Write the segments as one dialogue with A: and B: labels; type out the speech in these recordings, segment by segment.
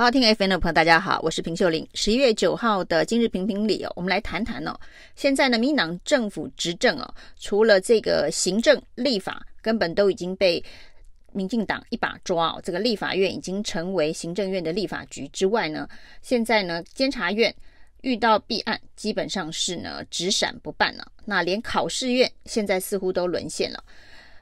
A: 好，听 FM 的朋友，大家好，我是平秀玲。十一月九号的今日评评理哦，我们来谈谈哦。现在呢，民党政府执政哦，除了这个行政、立法，根本都已经被民进党一把抓哦。这个立法院已经成为行政院的立法局之外呢，现在呢，监察院遇到弊案，基本上是呢只审不办了。那连考试院现在似乎都沦陷了。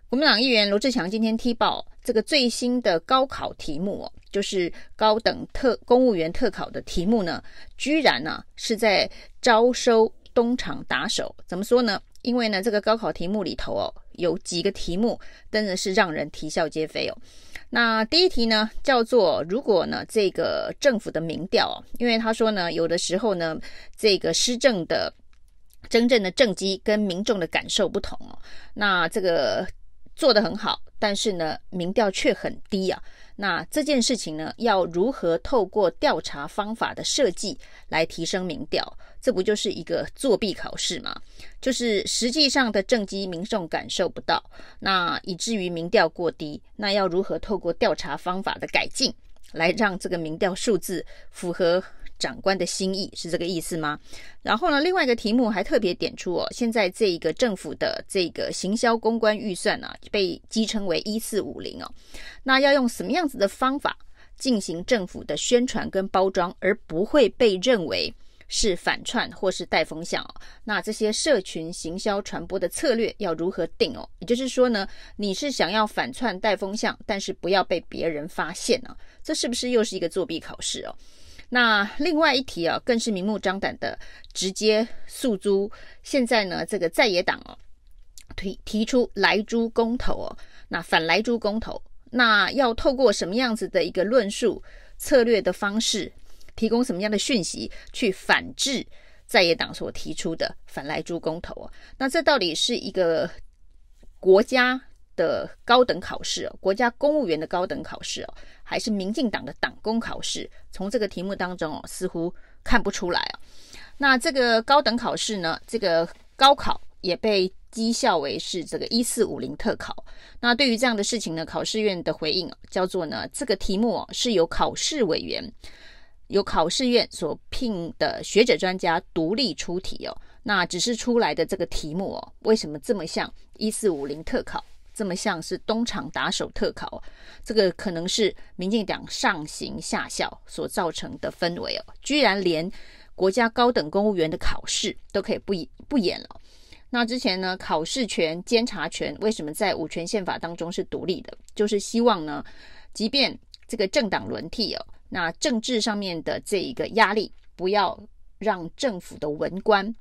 A: 国民党议员罗志强今天踢爆这个最新的高考题目哦，就是高等特公务员特考的题目呢，居然呢、是在招收东厂打手。怎么说呢？因为呢这个高考题目里头哦，有几个题目真的是让人啼笑皆非哦。那第一题呢叫做如果呢这个政府的民调哦，因为他说呢有的时候呢这个施政的真正的政绩跟民众的感受不同哦，那这个。做得很好，但是呢，民调却很低啊。那这件事情呢，要如何透过调查方法的设计来提升民调？这不就是一个作弊考试吗？就是实际上的政绩民众感受不到，那以至于民调过低。那要如何透过调查方法的改进，来让这个民调数字符合？长官的心意是这个意思吗？然后呢，另外一个题目还特别点出哦，现在这个政府的这个行销公关预算呢、啊，被讥称为一四五零哦。那要用什么样子的方法进行政府的宣传跟包装，而不会被认为是反串或是带风向哦？那这些社群行销传播的策略要如何定哦？也就是说呢，你是想要反串带风向，但是不要被别人发现呢、这是不是又是一个作弊考试哦？那另外一题啊，更是明目张胆的直接诉诸现在呢，这个在野党哦，提提出来猪公投哦，那反莱猪公投，那要透过什么样子的一个论述策略的方式，提供什么样的讯息去反制在野党所提出的反莱猪公投哦？那这到底是一个国家的高等考试哦，国家公务员的高等考试哦，还是民进党的党工考试？从这个题目当中哦，似乎看不出来哦。那这个高等考试呢，这个高考也被讥笑为是这个一四五零特考。那对于这样的事情呢，考试院的回应叫做呢，这个题目哦是由考试委员、由考试院所聘的学者专家独立出题哦。那只是出来的这个题目哦，为什么这么像一四五零特考？这么像是东厂打手特考，这个可能是民进党上行下效所造成的氛围哦，居然连国家高等公务员的考试都可以不不演了。那之前呢，考试权、监察权为什么在五权宪法当中是独立的？就是希望呢，即便这个政党轮替哦，那政治上面的这一个压力，不要让政府的文官。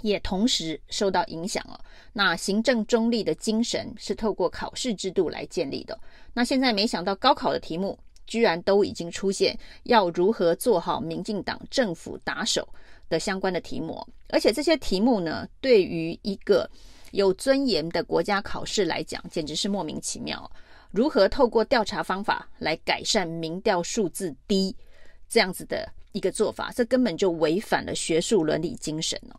A: 也同时受到影响了。那行政中立的精神是透过考试制度来建立的。那现在没想到高考的题目居然都已经出现要如何做好民进党政府打手的相关的题目，而且这些题目呢，对于一个有尊严的国家考试来讲，简直是莫名其妙。如何透过调查方法来改善民调数字低这样子的一个做法，这根本就违反了学术伦理精神哦。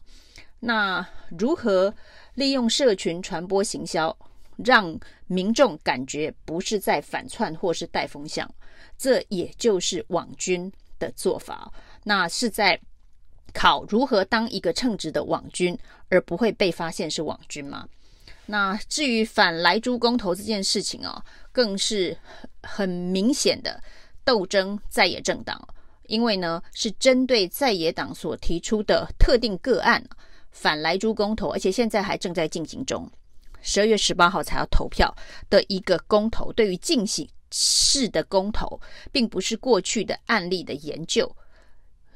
A: 那如何利用社群传播行销，让民众感觉不是在反串或是带风向？这也就是网军的做法。那是在考如何当一个称职的网军，而不会被发现是网军吗？那至于反莱猪公投这件事情哦，更是很明显的斗争在野政党，因为呢是针对在野党所提出的特定个案。反莱猪公投，而且现在还正在进行中，十二月十八号才要投票的一个公投。对于进行式的公投，并不是过去的案例的研究，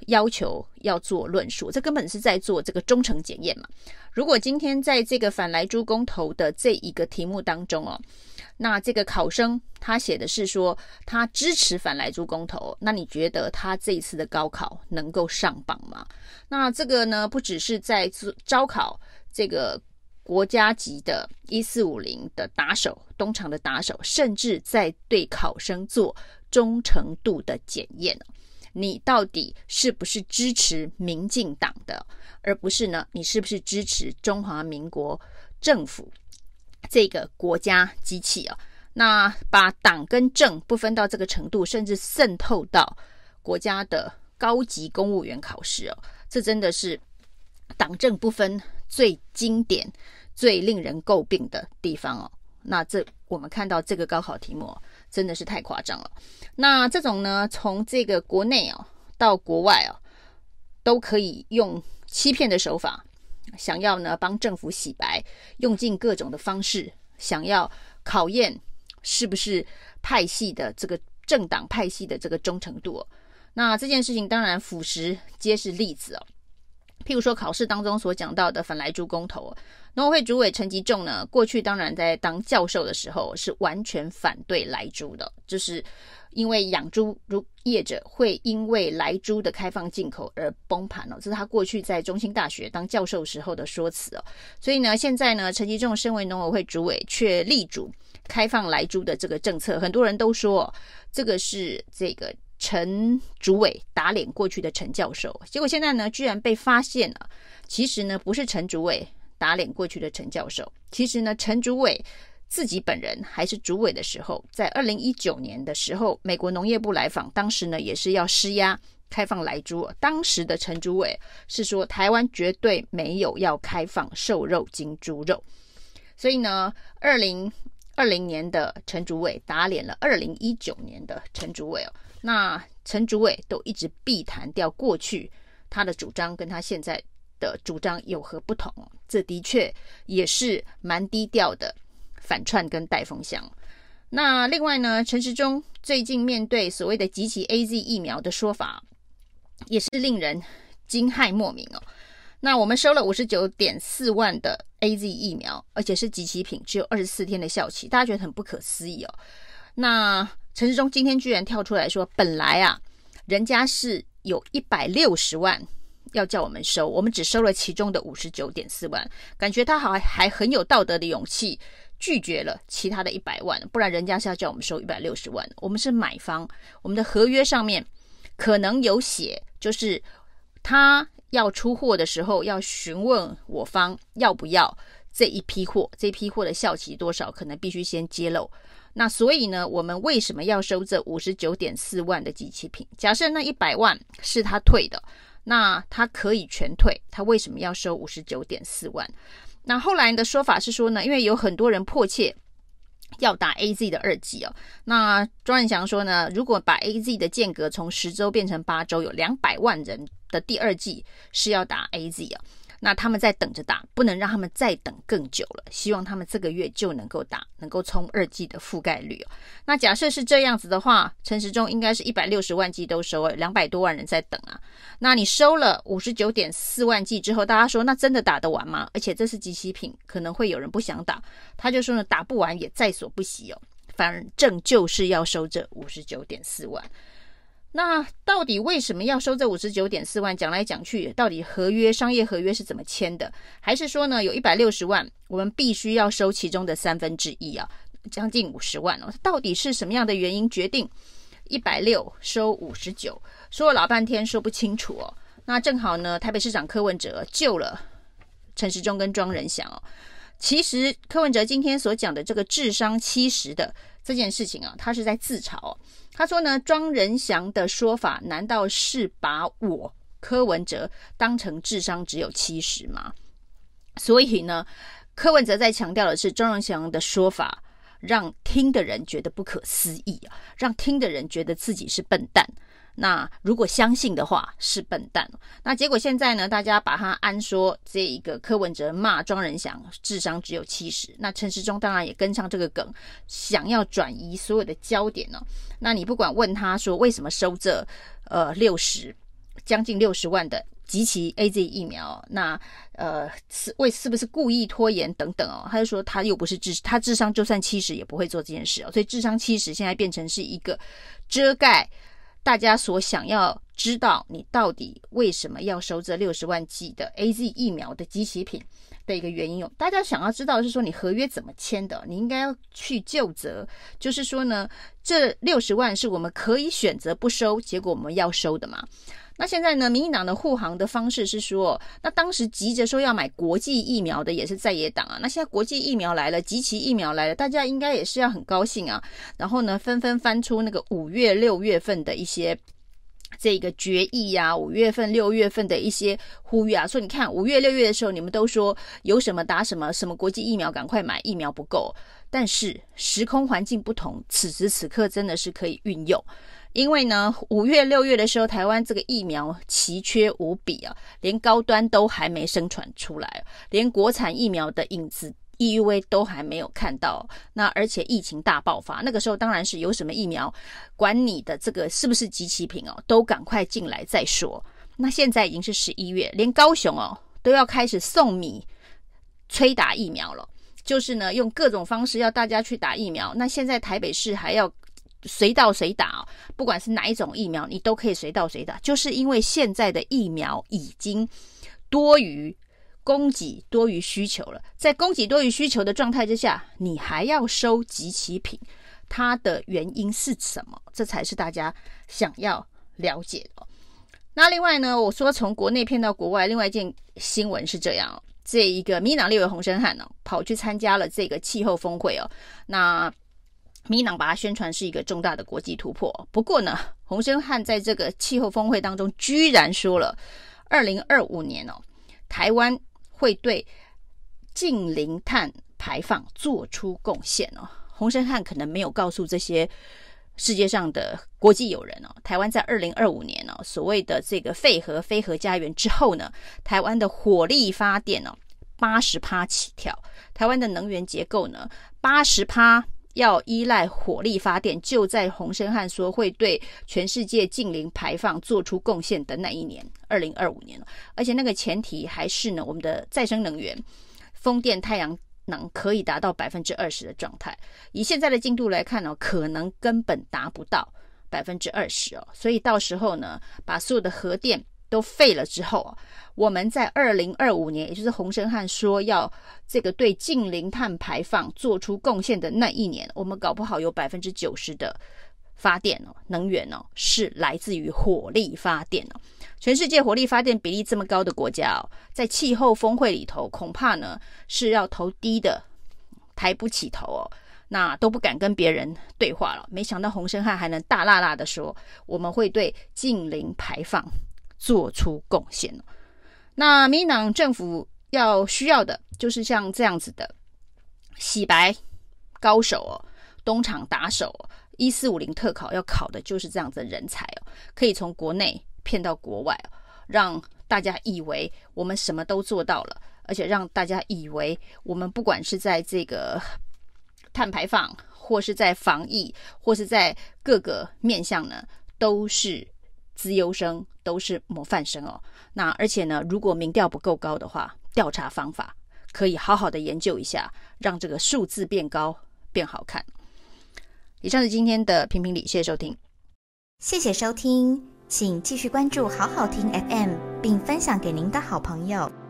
A: 要求要做论述，这根本是在做这个忠诚检验嘛。如果今天在这个反莱猪公投的这一个题目当中哦。那这个考生他写的是说他支持反莱猪公投，那你觉得他这一次的高考能够上榜吗？那这个呢，不只是在招考这个国家级的一四五零的打手，东厂的打手，甚至在对考生做忠诚度的检验，你到底是不是支持民进党的，而不是呢？你是不是支持中华民国政府？这个国家机器啊，那把党跟政不分到这个程度，甚至渗透到国家的高级公务员考试哦，这真的是党政不分最经典、最令人诟病的地方哦。那这我们看到这个高考题目真的是太夸张了。那这种呢，从这个国内哦到国外哦，都可以用欺骗的手法，想要呢帮政府洗白，用尽各种的方式，想要考验是不是派系的这个政党派系的这个忠诚度。那这件事情当然腐蚀皆是例子哦。譬如说考试当中所讲到的反莱猪公投，农委会主委陈吉仲呢，过去当然在当教授的时候是完全反对来猪的，就是因为养猪如业者会因为来猪的开放进口而崩盘哦，这是他过去在中兴大学当教授时候的说辞哦。所以呢，现在呢，陈吉仲身为农委会主委，却力主开放来猪的这个政策，很多人都说这个是这个。陈主委打脸过去的陈教授，结果现在呢，居然被发现了。其实呢，不是陈主委打脸过去的陈教授，其实呢，陈主委自己本人还是主委的时候，在二零一九年的时候，美国农业部来访，当时呢也是要施压开放莱猪。当时的陈主委是说，台湾绝对没有要开放瘦肉精猪肉。所以呢，二零二零年的陈主委打脸了二零一九年的陈主委哦。那陈主委都一直避谈掉过去他的主张，跟他现在的主张有何不同？这的确也是蛮低调的反串跟带风向。那另外呢，陈时中最近面对所谓的集齐 AZ 疫苗的说法，也是令人惊骇莫名哦。那我们收了五十九点四万的 AZ 疫苗，而且是集齐品，只有二十四天的效期，大家觉得很不可思议哦。那陈时中今天居然跳出来说，本来啊，人家是有一百六十万要叫我们收，我们只收了其中的五十九点四万，感觉他好还还很有道德的勇气拒绝了其他的一百万，不然人家是要叫我们收一百六十万。我们是买方，我们的合约上面可能有写，就是他要出货的时候要询问我方要不要这一批货，这批货的效期多少，可能必须先揭露。那所以呢，我们为什么要收这五十九点四万的机器品？假设那一百万是他退的，那他可以全退，他为什么要收五十九点四万？那后来的说法是说呢，因为有很多人迫切要打 AZ 的二剂哦。那庄文祥说呢，如果把 AZ 的间隔从十周变成八周，有两百万人的第二季是要打 AZ 哦。那他们在等着打，不能让他们再等更久了。希望他们这个月就能够打，能够冲二剂的覆盖率。那假设是这样子的话，陈时中应该是一百六十万剂都收了，两百多万人在等啊。那你收了五十九点四万剂之后，大家说那真的打得完吗？而且这是即期品，可能会有人不想打。他就说呢，打不完也在所不惜哦。反正就是要收这五十九点四万。那到底为什么要收这五十九点四万？讲来讲去，到底合约商业合约是怎么签的？还是说呢，有一百六十万，我们必须要收其中的三分之一啊，将近五十万哦？到底是什么样的原因决定一百六收五十九？说了老半天说不清楚哦。那正好呢，台北市长柯文哲救了陈时中跟庄人祥哦。其实柯文哲今天所讲的这个智商七十的这件事情啊，他是在自嘲。他说呢，庄仁祥的说法难道是把我柯文哲当成智商只有七十吗？所以呢，柯文哲在强调的是庄仁祥的说法让听的人觉得不可思议啊，让听的人觉得自己是笨蛋。那如果相信的话是笨蛋，那结果现在呢？大家把他安说这一个柯文哲骂庄人祥智商只有七十，那陈时中当然也跟上这个梗，想要转移所有的焦点呢。那你不管问他说为什么收这呃六十将近六十万的集齐 AZ 疫苗，那呃是为是不是故意拖延等等哦？他就说他又不是智他智商就算七十也不会做这件事哦，所以智商七十现在变成是一个遮盖。大家所想要知道，你到底为什么要收这六十万剂的 AZ 疫苗的机器品的一个原因哦？大家想要知道是说，你合约怎么签的？你应该要去就责，就是说呢，这六十万是我们可以选择不收，结果我们要收的嘛？那现在呢，民进党的护航的方式是说，那当时急着说要买国际疫苗的也是在野党啊。那现在国际疫苗来了，集齐疫苗来了，大家应该也是要很高兴啊。然后呢，纷纷翻出那个五月、六月份的一些这个决议呀，五月份、六月份的一些呼吁啊，说你看五月、六月的时候，你们都说有什么打什么，什么国际疫苗赶快买，疫苗不够。但是时空环境不同，此时此刻真的是可以运用，因为呢，五月、六月的时候，台湾这个疫苗奇缺无比啊，连高端都还没生产出来，连国产疫苗的影子。EUA 都还没有看到，那而且疫情大爆发，那个时候当然是有什么疫苗，管你的这个是不是即期品哦，都赶快进来再说。那现在已经是十一月，连高雄哦都要开始送米催打疫苗了，就是呢用各种方式要大家去打疫苗。那现在台北市还要随到随打，不管是哪一种疫苗，你都可以随到随打，就是因为现在的疫苗已经多余。供给多于需求了，在供给多于需求的状态之下，你还要收即期品，它的原因是什么？这才是大家想要了解的。那另外呢，我说从国内骗到国外，另外一件新闻是这样：这一个民进党立委洪森汉呢，跑去参加了这个气候峰会哦。那民进党把它宣传是一个重大的国际突破。不过呢，洪森汉在这个气候峰会当中，居然说了，二零二五年哦，台湾。会对净零碳排放做出贡献哦。洪申翰可能没有告诉这些世界上的国际友人哦，台湾在二零二五年哦，所谓的这个废核非核家园之后呢，台湾的火力发电哦，八十趴起跳，台湾的能源结构呢，八十趴。要依赖火力发电，就在洪申翰说会对全世界净零排放做出贡献的那一年，二零二五年，而且那个前提还是呢，我们的再生能源，风电、太阳能可以达到百分之二十的状态。以现在的进度来看呢，可能根本达不到百分之二十哦。所以到时候呢，把所有的核电。都废了之后，我们在二零二五年，也就是洪申翰说要这个对近零碳排放做出贡献的那一年，我们搞不好有百分之九十的发电哦，能源哦是来自于火力发电哦。全世界火力发电比例这么高的国家哦，在气候峰会里头，恐怕呢是要头低的，抬不起头哦，那都不敢跟别人对话了。没想到洪申翰还能大剌剌的说，我们会对近零排放。做出贡献。那民进党政府要需要的就是像这样子的洗白高手哦，东厂打手哦，一四五零特考要考的就是这样子的人才哦，可以从国内骗到国外哦，让大家以为我们什么都做到了，而且让大家以为我们不管是在这个碳排放，或是在防疫，或是在各个面向呢，都是。资优生都是模范生哦。那而且呢，如果民调不够高的话，调查方法可以好好的研究一下，让这个数字变高、变好看。以上是今天的评评理，谢谢收听。
B: 谢谢收听，请继续关注好好听 FM，并分享给您的好朋友。